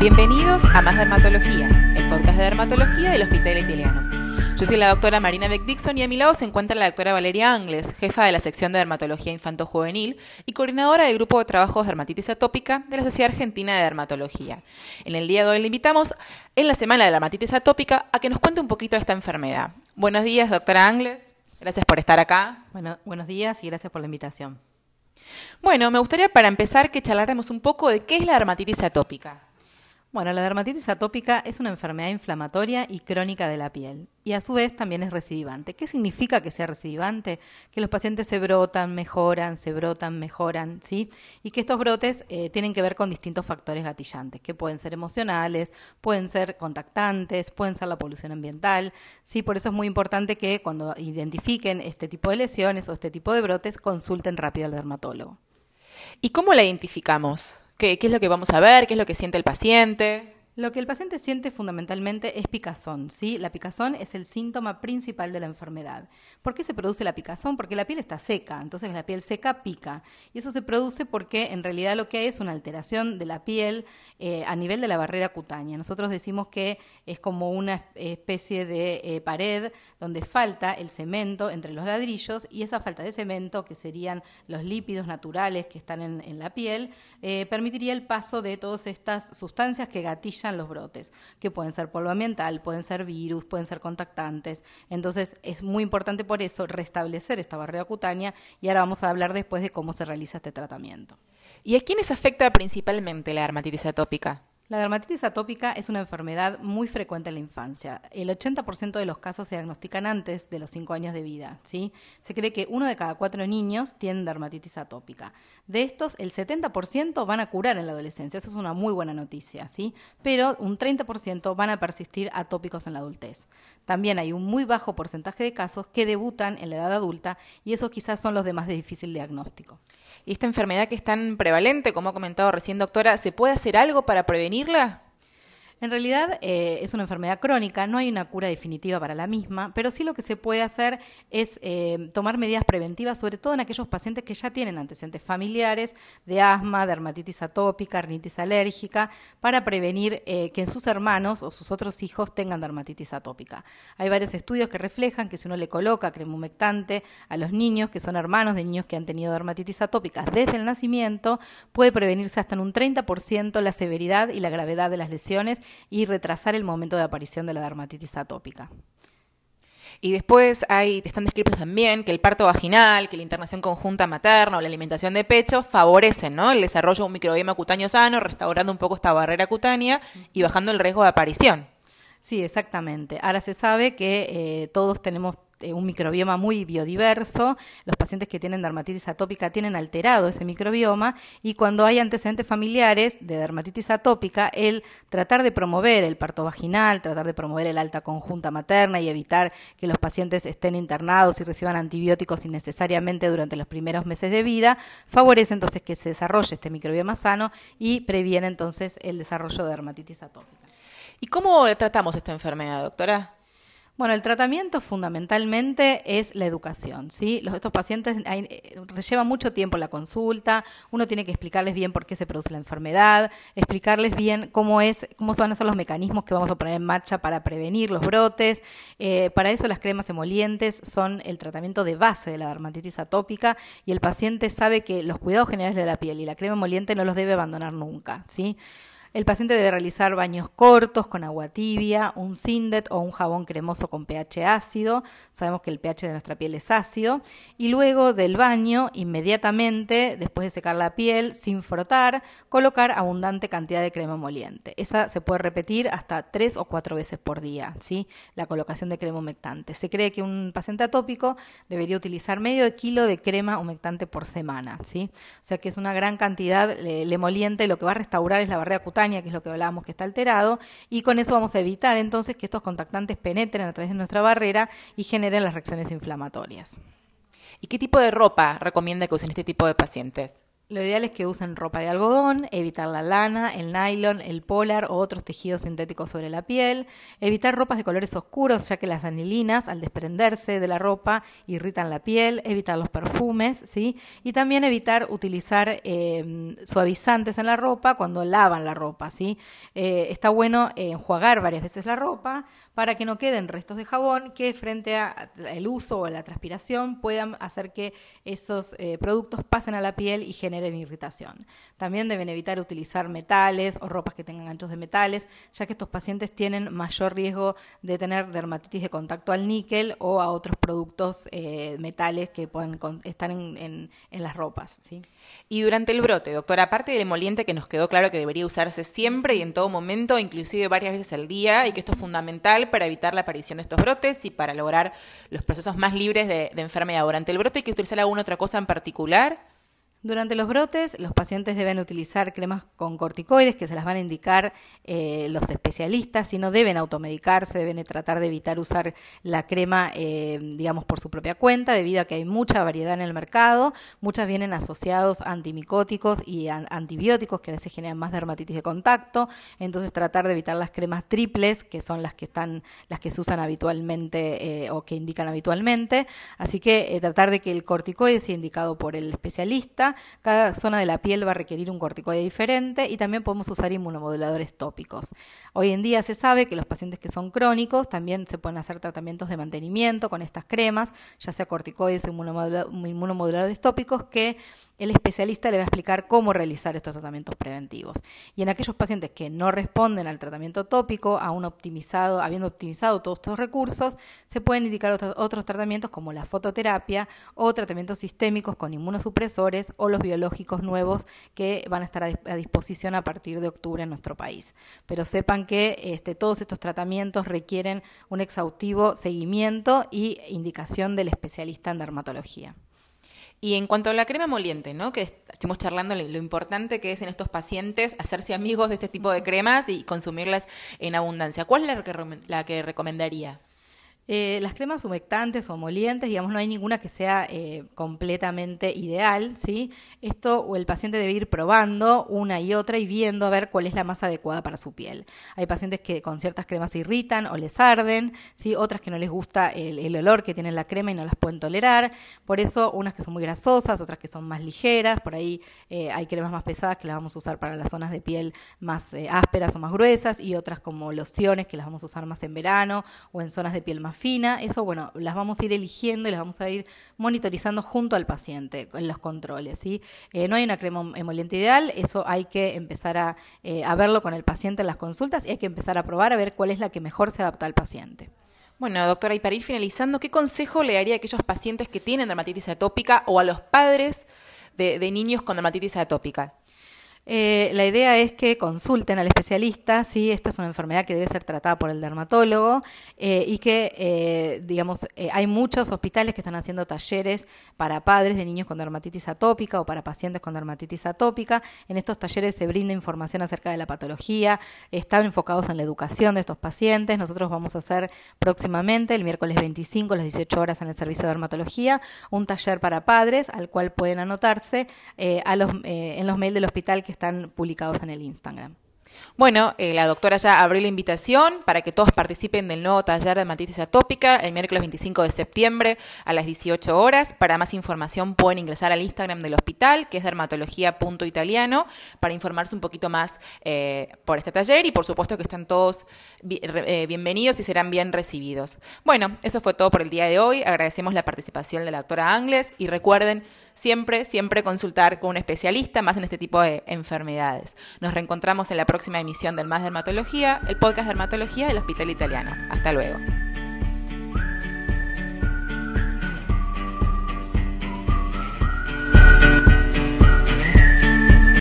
Bienvenidos a Más Dermatología, el podcast de dermatología del Hospital Italiano. Yo soy la doctora Marina Beck Dixon y a mi lado se encuentra la doctora Valeria Angles, jefa de la sección de dermatología infanto-juvenil y coordinadora del grupo de trabajos de dermatitis atópica de la Sociedad Argentina de Dermatología. En el día de hoy le invitamos, en la semana de la dermatitis atópica, a que nos cuente un poquito de esta enfermedad. Buenos días, doctora Angles. Gracias por estar acá. Bueno, buenos días y gracias por la invitación. Bueno, me gustaría para empezar que charláramos un poco de qué es la dermatitis atópica. Bueno, la dermatitis atópica es una enfermedad inflamatoria y crónica de la piel y a su vez también es recidivante. ¿Qué significa que sea recidivante? Que los pacientes se brotan, mejoran, se brotan, mejoran, ¿sí? Y que estos brotes eh, tienen que ver con distintos factores gatillantes, que pueden ser emocionales, pueden ser contactantes, pueden ser la polución ambiental, ¿sí? Por eso es muy importante que cuando identifiquen este tipo de lesiones o este tipo de brotes, consulten rápido al dermatólogo. ¿Y cómo la identificamos? ¿Qué, es lo que vamos a ver? ¿Qué es lo que siente el paciente? Lo que el paciente siente fundamentalmente es picazón, ¿sí? La picazón es el síntoma principal de la enfermedad. ¿Por qué se produce la picazón? Porque la piel está seca, entonces la piel seca pica. Y eso se produce porque en realidad lo que hay es una alteración de la piel eh, a nivel de la barrera cutánea. Nosotros decimos que es como una especie de eh, pared donde falta el cemento entre los ladrillos y esa falta de cemento, que serían los lípidos naturales que están en, la piel, eh, permitiría el paso de todas estas sustancias que gatillan los brotes, que pueden ser polvo ambiental, pueden ser virus, pueden ser contactantes. Entonces es muy importante por eso restablecer esta barrera cutánea y ahora vamos a hablar después de cómo se realiza este tratamiento. ¿Y a quiénes afecta principalmente la dermatitis atópica? La dermatitis atópica es una enfermedad muy frecuente en la infancia. El 80% de los casos se diagnostican antes de los 5 años de vida. ¿sí? Se cree que uno de cada cuatro niños tiene dermatitis atópica. De estos, el 70% van a curar en la adolescencia. Eso es una muy buena noticia. ¿sí? Pero un 30% van a persistir atópicos en la adultez. También hay un muy bajo porcentaje de casos que debutan en la edad adulta y esos quizás son los de más de difícil diagnóstico. ¿Y esta enfermedad que es tan prevalente, como ha comentado recién doctora, se puede hacer algo para prevenirla? En realidad eh, es una enfermedad crónica, no hay una cura definitiva para la misma, pero sí lo que se puede hacer es eh, tomar medidas preventivas, sobre todo en aquellos pacientes que ya tienen antecedentes familiares de asma, dermatitis atópica, rinitis alérgica, para prevenir eh, que sus hermanos o sus otros hijos tengan dermatitis atópica. Hay varios estudios que reflejan que si uno le coloca crema humectante a los niños que son hermanos de niños que han tenido dermatitis atópica desde el nacimiento, puede prevenirse hasta en un 30% la severidad y la gravedad de las lesiones y retrasar el momento de aparición de la dermatitis atópica. Y después hay, están descritos también que el parto vaginal, que la internación conjunta materna o la alimentación de pecho favorecen ¿no? el desarrollo de un microbioma cutáneo sano, restaurando un poco esta barrera cutánea y bajando el riesgo de aparición. Sí, exactamente. Ahora se sabe que eh, todos tenemos un microbioma muy biodiverso. Los pacientes que tienen dermatitis atópica tienen alterado ese microbioma y cuando hay antecedentes familiares de dermatitis atópica, el tratar de promover el parto vaginal, tratar de promover el alta conjunta materna y evitar que los pacientes estén internados y reciban antibióticos innecesariamente durante los primeros meses de vida, favorece entonces que se desarrolle este microbioma sano y previene entonces el desarrollo de dermatitis atópica. ¿Y cómo tratamos esta enfermedad, doctora? Bueno, el tratamiento fundamentalmente es la educación, ¿sí? Los, estos pacientes eh, lleva mucho tiempo la consulta, uno tiene que explicarles bien por qué se produce la enfermedad, explicarles bien cómo es, cómo van a ser los mecanismos que vamos a poner en marcha para prevenir los brotes. Eh, para eso las cremas emolientes son el tratamiento de base de la dermatitis atópica y el paciente sabe que los cuidados generales de la piel y la crema emoliente no los debe abandonar nunca, ¿sí? El paciente debe realizar baños cortos con agua tibia, un Sindet o un jabón cremoso con pH ácido. Sabemos que el pH de nuestra piel es ácido. Y luego del baño, inmediatamente, después de secar la piel, sin frotar, colocar abundante cantidad de crema emoliente. Esa se puede repetir hasta tres o cuatro veces por día, ¿sí? La colocación de crema humectante. Se cree que un paciente atópico debería utilizar medio kilo de crema humectante por semana, ¿sí? O sea que es una gran cantidad. El emoliente lo que va a restaurar es la barrera cutánea que es lo que hablábamos que está alterado, y con eso vamos a evitar entonces que estos contactantes penetren a través de nuestra barrera y generen las reacciones inflamatorias. ¿Y qué tipo de ropa recomienda que usen este tipo de pacientes? Lo ideal es que usen ropa de algodón, evitar la lana, el nylon, el polar o otros tejidos sintéticos sobre la piel, evitar ropas de colores oscuros ya que las anilinas al desprenderse de la ropa irritan la piel, evitar los perfumes, ¿sí? Y también evitar utilizar eh, suavizantes en la ropa cuando lavan la ropa, ¿sí? Eh, está bueno enjuagar varias veces la ropa para que no queden restos de jabón que frente al uso o la transpiración puedan hacer que esos eh, productos pasen a la piel y generen en irritación. También deben evitar utilizar metales o ropas que tengan ganchos de metales, ya que estos pacientes tienen mayor riesgo de tener dermatitis de contacto al níquel o a otros productos eh, metales que pueden estar en, las ropas. ¿sí? Y durante el brote, doctora, aparte del emoliente que nos quedó claro que debería usarse siempre y en todo momento, inclusive varias veces al día, y que esto es fundamental para evitar la aparición de estos brotes y para lograr los procesos más libres de, de enfermedad. Durante el brote hay que utilizar alguna otra cosa en particular. Durante los brotes, los pacientes deben utilizar cremas con corticoides que se las van a indicar eh, los especialistas y no deben automedicarse, deben tratar de evitar usar la crema, eh, digamos, por su propia cuenta, debido a que hay mucha variedad en el mercado. Muchas vienen asociados a antimicóticos y antibióticos que a veces generan más dermatitis de contacto. Entonces, tratar de evitar las cremas triples, que son las que están, las que se usan habitualmente eh, o que indican habitualmente. Así que tratar de que el corticoide sea indicado por el especialista cada zona de la piel va a requerir un corticoide diferente y también podemos usar inmunomoduladores tópicos. Hoy en día se sabe que los pacientes que son crónicos también se pueden hacer tratamientos de mantenimiento con estas cremas, ya sea corticoides o inmunomoduladores tópicos que el especialista le va a explicar cómo realizar estos tratamientos preventivos. Y en aquellos pacientes que no responden al tratamiento tópico, aún optimizado, habiendo optimizado todos estos recursos, se pueden indicar otros, otros tratamientos como la fototerapia o tratamientos sistémicos con inmunosupresores o los biológicos nuevos que van a estar a disposición a partir de octubre en nuestro país. Pero sepan que este, todos estos tratamientos requieren un exhaustivo seguimiento y indicación del especialista en dermatología. Y en cuanto a la crema moliente, ¿no? Que estuvimos charlando lo importante que es en estos pacientes hacerse amigos de este tipo de cremas y consumirlas en abundancia. ¿Cuál es la que recomendaría? Eh, las cremas humectantes o molientes, digamos, no hay ninguna que sea eh, completamente ideal, ¿sí? Esto o el paciente debe ir probando una y otra y viendo a ver cuál es la más adecuada para su piel. Hay pacientes que con ciertas cremas se irritan o les arden, ¿sí? Otras que no les gusta el, olor que tiene la crema y no las pueden tolerar. Por eso, unas que son muy grasosas, otras que son más ligeras. Por ahí eh, hay cremas más pesadas que las vamos a usar para las zonas de piel más ásperas o más gruesas y otras como lociones que las vamos a usar más en verano o en zonas de piel más fina, eso bueno, las vamos a ir eligiendo y las vamos a ir monitorizando junto al paciente en los controles. ¿sí? Eh, no hay una crema emoliente ideal, eso hay que empezar a, eh, a verlo con el paciente en las consultas y hay que empezar a probar a ver cuál es la que mejor se adapta al paciente. Bueno, doctora, y para ir finalizando, ¿qué consejo le daría a aquellos pacientes que tienen dermatitis atópica o a los padres de, de niños con dermatitis atópicas? Eh, la idea es que consulten al especialista si esta es una enfermedad que debe ser tratada por el dermatólogo eh, y que, eh, digamos, hay muchos hospitales que están haciendo talleres para padres de niños con dermatitis atópica o para pacientes con dermatitis atópica. En estos talleres se brinda información acerca de la patología, están enfocados en la educación de estos pacientes. Nosotros vamos a hacer próximamente, el miércoles 25 a las 18 horas en el servicio de dermatología, un taller para padres al cual pueden anotarse en los mails del hospital que están publicados en el Instagram. Bueno, eh, la doctora ya abrió la invitación para que todos participen del nuevo taller de dermatitis atópica el miércoles 25 de septiembre a las 18 horas. Para más información pueden ingresar al Instagram del hospital, que es dermatología.italiano, para informarse un poquito más eh, por este taller y por supuesto que están todos eh, bienvenidos y serán bien recibidos. Bueno, eso fue todo por el día de hoy. Agradecemos la participación de la doctora Angles y recuerden siempre, siempre consultar con un especialista más en este tipo de enfermedades. Nos reencontramos en la próxima emisión del Más Dermatología, el podcast de Dermatología del Hospital Italiano. Hasta luego.